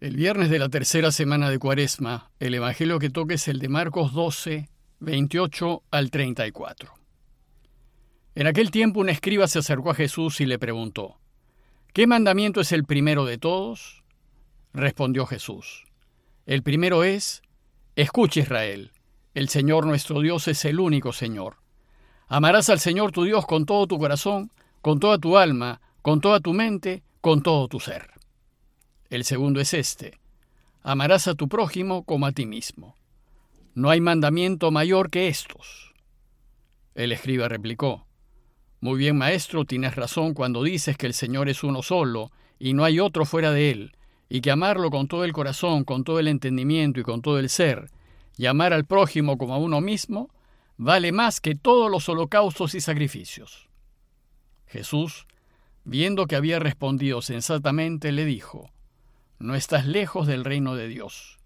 El viernes de la tercera semana de Cuaresma, el Evangelio que toca es el de Marcos 12, 28 al 34. En aquel tiempo un escriba se acercó a Jesús y le preguntó, ¿Qué mandamiento es el primero de todos? Respondió Jesús, el primero es, Escucha Israel, el Señor nuestro Dios es el único Señor. Amarás al Señor tu Dios con todo tu corazón, con toda tu alma, con toda tu mente, con todo tu ser. El segundo es este. Amarás a tu prójimo como a ti mismo. No hay mandamiento mayor que estos. El escriba replicó, Muy bien, maestro, tienes razón cuando dices que el Señor es uno solo, y no hay otro fuera de él, y que amarlo con todo el corazón, con todo el entendimiento y con todo el ser, y amar al prójimo como a uno mismo, vale más que todos los holocaustos y sacrificios. Jesús, viendo que había respondido sensatamente, le dijo, no estás lejos del reino de Dios.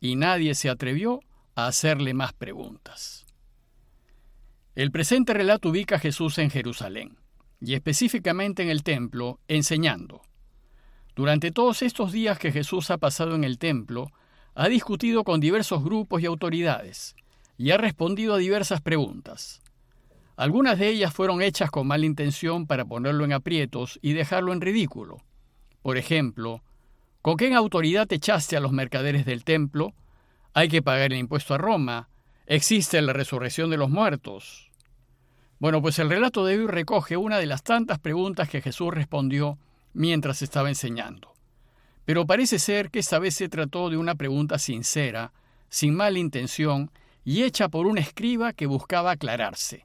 Y nadie se atrevió a hacerle más preguntas. El presente relato ubica a Jesús en Jerusalén, y específicamente en el templo, enseñando. Durante todos estos días que Jesús ha pasado en el templo, ha discutido con diversos grupos y autoridades, y ha respondido a diversas preguntas. Algunas de ellas fueron hechas con mala intención para ponerlo en aprietos y dejarlo en ridículo. Por ejemplo, ¿Con qué autoridad echaste a los mercaderes del templo? Hay que pagar el impuesto a Roma. Existe la resurrección de los muertos. Bueno, pues el relato de hoy recoge una de las tantas preguntas que Jesús respondió mientras estaba enseñando. Pero parece ser que esta vez se trató de una pregunta sincera, sin mala intención y hecha por un escriba que buscaba aclararse.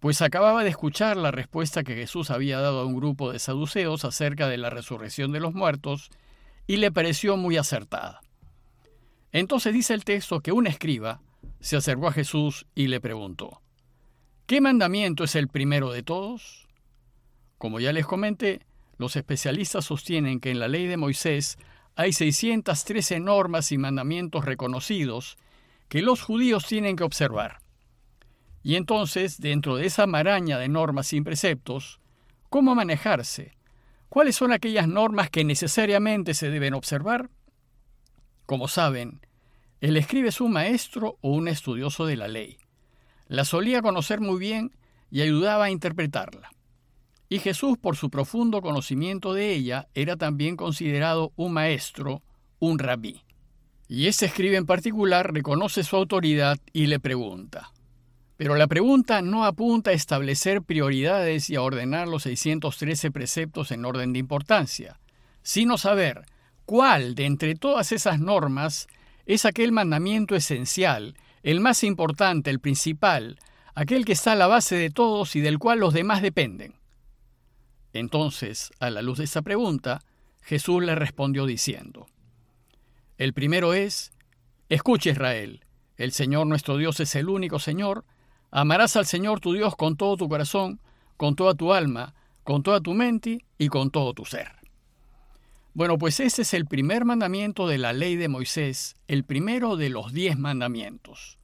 Pues acababa de escuchar la respuesta que Jesús había dado a un grupo de saduceos acerca de la resurrección de los muertos y le pareció muy acertada. Entonces dice el texto que un escriba se acercó a Jesús y le preguntó, ¿qué mandamiento es el primero de todos? Como ya les comenté, los especialistas sostienen que en la ley de Moisés hay 613 normas y mandamientos reconocidos que los judíos tienen que observar. Y entonces, dentro de esa maraña de normas y preceptos, ¿cómo manejarse? ¿Cuáles son aquellas normas que necesariamente se deben observar? Como saben, el escribe es un maestro o un estudioso de la ley. La solía conocer muy bien y ayudaba a interpretarla. Y Jesús, por su profundo conocimiento de ella, era también considerado un maestro, un rabí. Y ese escribe en particular reconoce su autoridad y le pregunta, pero la pregunta no apunta a establecer prioridades y a ordenar los 613 preceptos en orden de importancia, sino saber cuál de entre todas esas normas es aquel mandamiento esencial, el más importante, el principal, aquel que está a la base de todos y del cual los demás dependen. Entonces, a la luz de esa pregunta, Jesús le respondió diciendo, El primero es, escucha Israel, el Señor nuestro Dios es el único Señor, Amarás al Señor tu Dios con todo tu corazón, con toda tu alma, con toda tu mente y con todo tu ser. Bueno, pues ese es el primer mandamiento de la ley de Moisés, el primero de los diez mandamientos.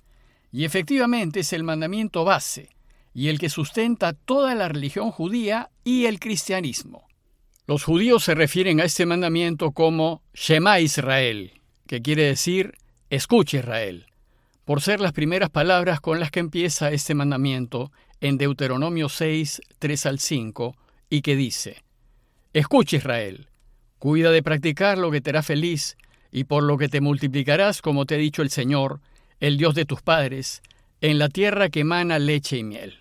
Y efectivamente es el mandamiento base y el que sustenta toda la religión judía y el cristianismo. Los judíos se refieren a este mandamiento como Shema Israel, que quiere decir escucha Israel por ser las primeras palabras con las que empieza este mandamiento en Deuteronomio 6, 3 al 5, y que dice, Escucha Israel, cuida de practicar lo que te hará feliz, y por lo que te multiplicarás, como te ha dicho el Señor, el Dios de tus padres, en la tierra que emana leche y miel.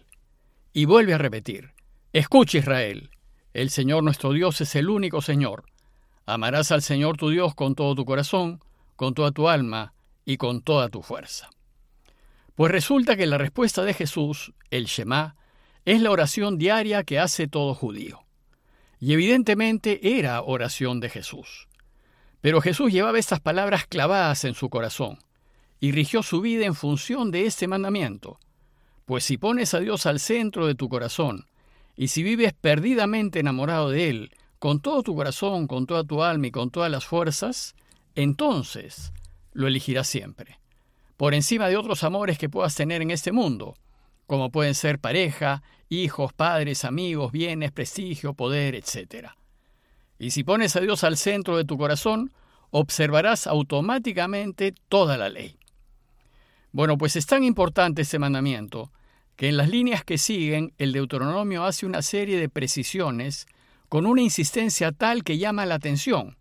Y vuelve a repetir, Escucha Israel, el Señor nuestro Dios es el único Señor. Amarás al Señor tu Dios con todo tu corazón, con toda tu alma, y con toda tu fuerza. Pues resulta que la respuesta de Jesús, el Shema, es la oración diaria que hace todo judío. Y evidentemente era oración de Jesús. Pero Jesús llevaba estas palabras clavadas en su corazón y rigió su vida en función de este mandamiento. Pues si pones a Dios al centro de tu corazón y si vives perdidamente enamorado de Él, con todo tu corazón, con toda tu alma y con todas las fuerzas, entonces lo elegirás siempre, por encima de otros amores que puedas tener en este mundo, como pueden ser pareja, hijos, padres, amigos, bienes, prestigio, poder, etc. Y si pones a Dios al centro de tu corazón, observarás automáticamente toda la ley. Bueno, pues es tan importante este mandamiento que en las líneas que siguen el Deuteronomio hace una serie de precisiones con una insistencia tal que llama la atención,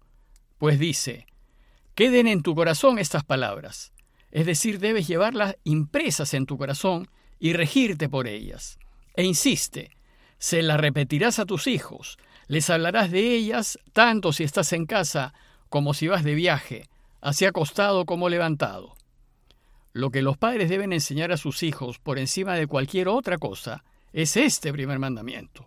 pues dice, queden en tu corazón estas palabras, es decir, debes llevarlas impresas en tu corazón y regirte por ellas. E insiste, se las repetirás a tus hijos, les hablarás de ellas tanto si estás en casa como si vas de viaje, así acostado como levantado. Lo que los padres deben enseñar a sus hijos por encima de cualquier otra cosa es este primer mandamiento.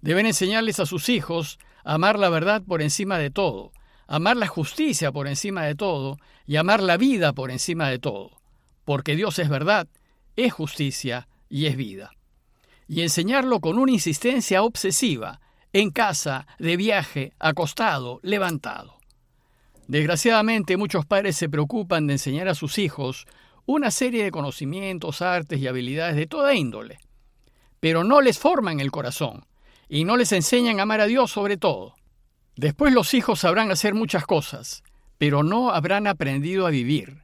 Deben enseñarles a sus hijos a amar la verdad por encima de todo, amar la justicia por encima de todo y amar la vida por encima de todo, porque Dios es verdad, es justicia y es vida. Y enseñarlo con una insistencia obsesiva, en casa, de viaje, acostado, levantado. Desgraciadamente muchos padres se preocupan de enseñar a sus hijos una serie de conocimientos, artes y habilidades de toda índole, pero no les forman el corazón y no les enseñan a amar a Dios sobre todo. Después los hijos sabrán hacer muchas cosas, pero no habrán aprendido a vivir.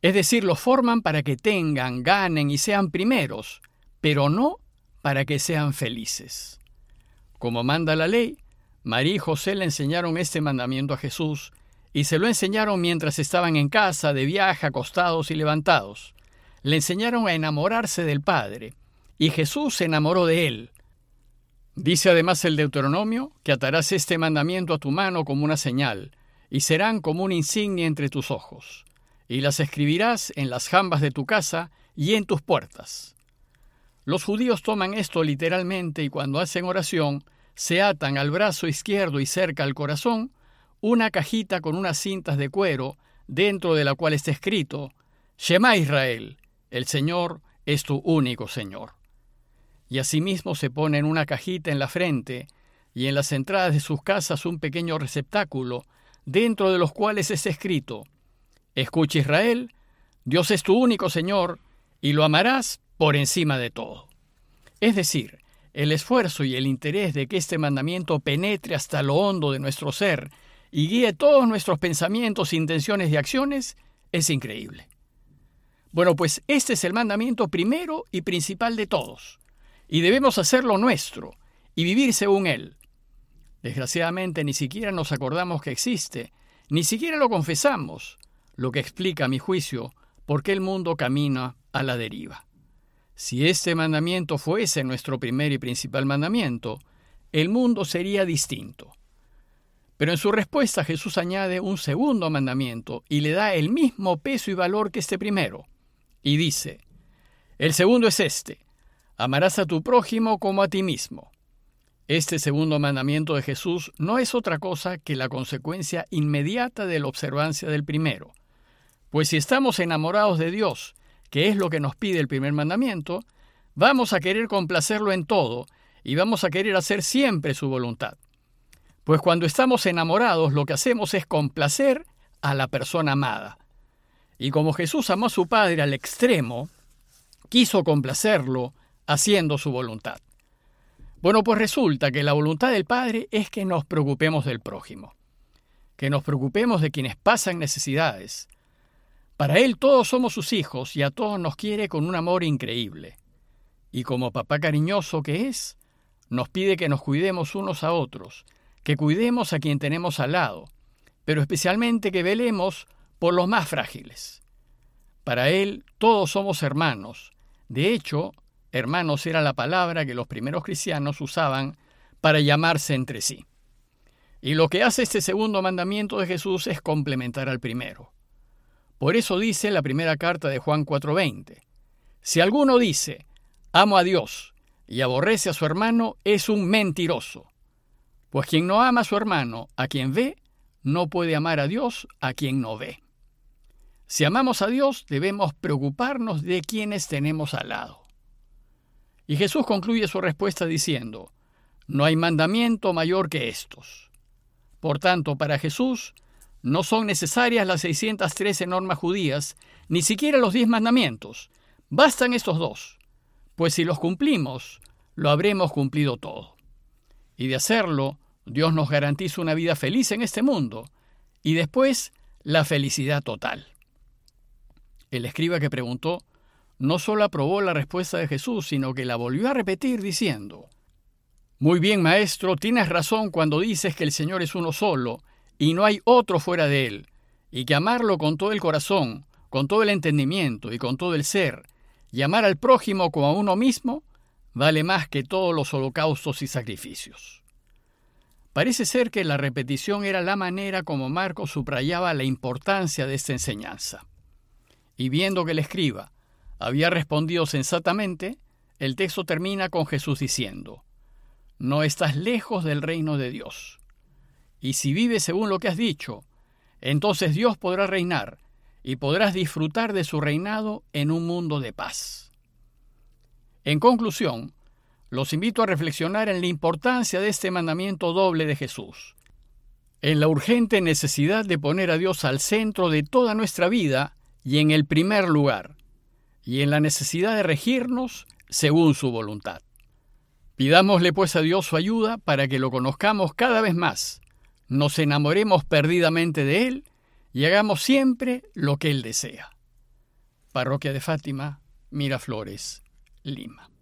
Es decir, los forman para que tengan, ganen y sean primeros, pero no para que sean felices. Como manda la ley, María y José le enseñaron este mandamiento a Jesús y se lo enseñaron mientras estaban en casa, de viaje, acostados y levantados. Le enseñaron a enamorarse del Padre, y Jesús se enamoró de él. Dice además el Deuteronomio que atarás este mandamiento a tu mano como una señal, y serán como una insignia entre tus ojos, y las escribirás en las jambas de tu casa y en tus puertas. Los judíos toman esto literalmente y cuando hacen oración, se atan al brazo izquierdo y cerca al corazón una cajita con unas cintas de cuero, dentro de la cual está escrito, Shema Israel, el Señor es tu único Señor. Y asimismo se pone en una cajita en la frente y en las entradas de sus casas un pequeño receptáculo, dentro de los cuales es escrito, Escucha Israel, Dios es tu único Señor, y lo amarás por encima de todo. Es decir, el esfuerzo y el interés de que este mandamiento penetre hasta lo hondo de nuestro ser y guíe todos nuestros pensamientos, intenciones y acciones, es increíble. Bueno, pues este es el mandamiento primero y principal de todos, y debemos hacerlo nuestro y vivir según él. Desgraciadamente ni siquiera nos acordamos que existe, ni siquiera lo confesamos, lo que explica, a mi juicio, por qué el mundo camina a la deriva. Si este mandamiento fuese nuestro primer y principal mandamiento, el mundo sería distinto. Pero en su respuesta Jesús añade un segundo mandamiento y le da el mismo peso y valor que este primero. Y dice, el segundo es este, amarás a tu prójimo como a ti mismo. Este segundo mandamiento de Jesús no es otra cosa que la consecuencia inmediata de la observancia del primero. Pues si estamos enamorados de Dios, que es lo que nos pide el primer mandamiento, vamos a querer complacerlo en todo y vamos a querer hacer siempre su voluntad. Pues cuando estamos enamorados lo que hacemos es complacer a la persona amada. Y como Jesús amó a su Padre al extremo, quiso complacerlo haciendo su voluntad. Bueno, pues resulta que la voluntad del Padre es que nos preocupemos del prójimo, que nos preocupemos de quienes pasan necesidades. Para Él todos somos sus hijos y a todos nos quiere con un amor increíble. Y como papá cariñoso que es, nos pide que nos cuidemos unos a otros, que cuidemos a quien tenemos al lado, pero especialmente que velemos por los más frágiles. Para él todos somos hermanos. De hecho, hermanos era la palabra que los primeros cristianos usaban para llamarse entre sí. Y lo que hace este segundo mandamiento de Jesús es complementar al primero. Por eso dice la primera carta de Juan 4:20, si alguno dice, amo a Dios y aborrece a su hermano, es un mentiroso. Pues quien no ama a su hermano, a quien ve, no puede amar a Dios, a quien no ve. Si amamos a Dios, debemos preocuparnos de quienes tenemos al lado. Y Jesús concluye su respuesta diciendo, no hay mandamiento mayor que estos. Por tanto, para Jesús, no son necesarias las 613 normas judías, ni siquiera los diez mandamientos. Bastan estos dos, pues si los cumplimos, lo habremos cumplido todo. Y de hacerlo, Dios nos garantiza una vida feliz en este mundo y después la felicidad total. El escriba que preguntó no solo aprobó la respuesta de Jesús, sino que la volvió a repetir diciendo, Muy bien, maestro, tienes razón cuando dices que el Señor es uno solo, y no hay otro fuera de él, y que amarlo con todo el corazón, con todo el entendimiento y con todo el ser, y amar al prójimo como a uno mismo, vale más que todos los holocaustos y sacrificios. Parece ser que la repetición era la manera como Marcos subrayaba la importancia de esta enseñanza. Y viendo que el escriba había respondido sensatamente, el texto termina con Jesús diciendo, No estás lejos del reino de Dios. Y si vives según lo que has dicho, entonces Dios podrá reinar y podrás disfrutar de su reinado en un mundo de paz. En conclusión, los invito a reflexionar en la importancia de este mandamiento doble de Jesús, en la urgente necesidad de poner a Dios al centro de toda nuestra vida y en el primer lugar, y en la necesidad de regirnos según su voluntad. Pidámosle pues a Dios su ayuda para que lo conozcamos cada vez más, nos enamoremos perdidamente de Él y hagamos siempre lo que Él desea. Parroquia de Fátima, Miraflores, Lima.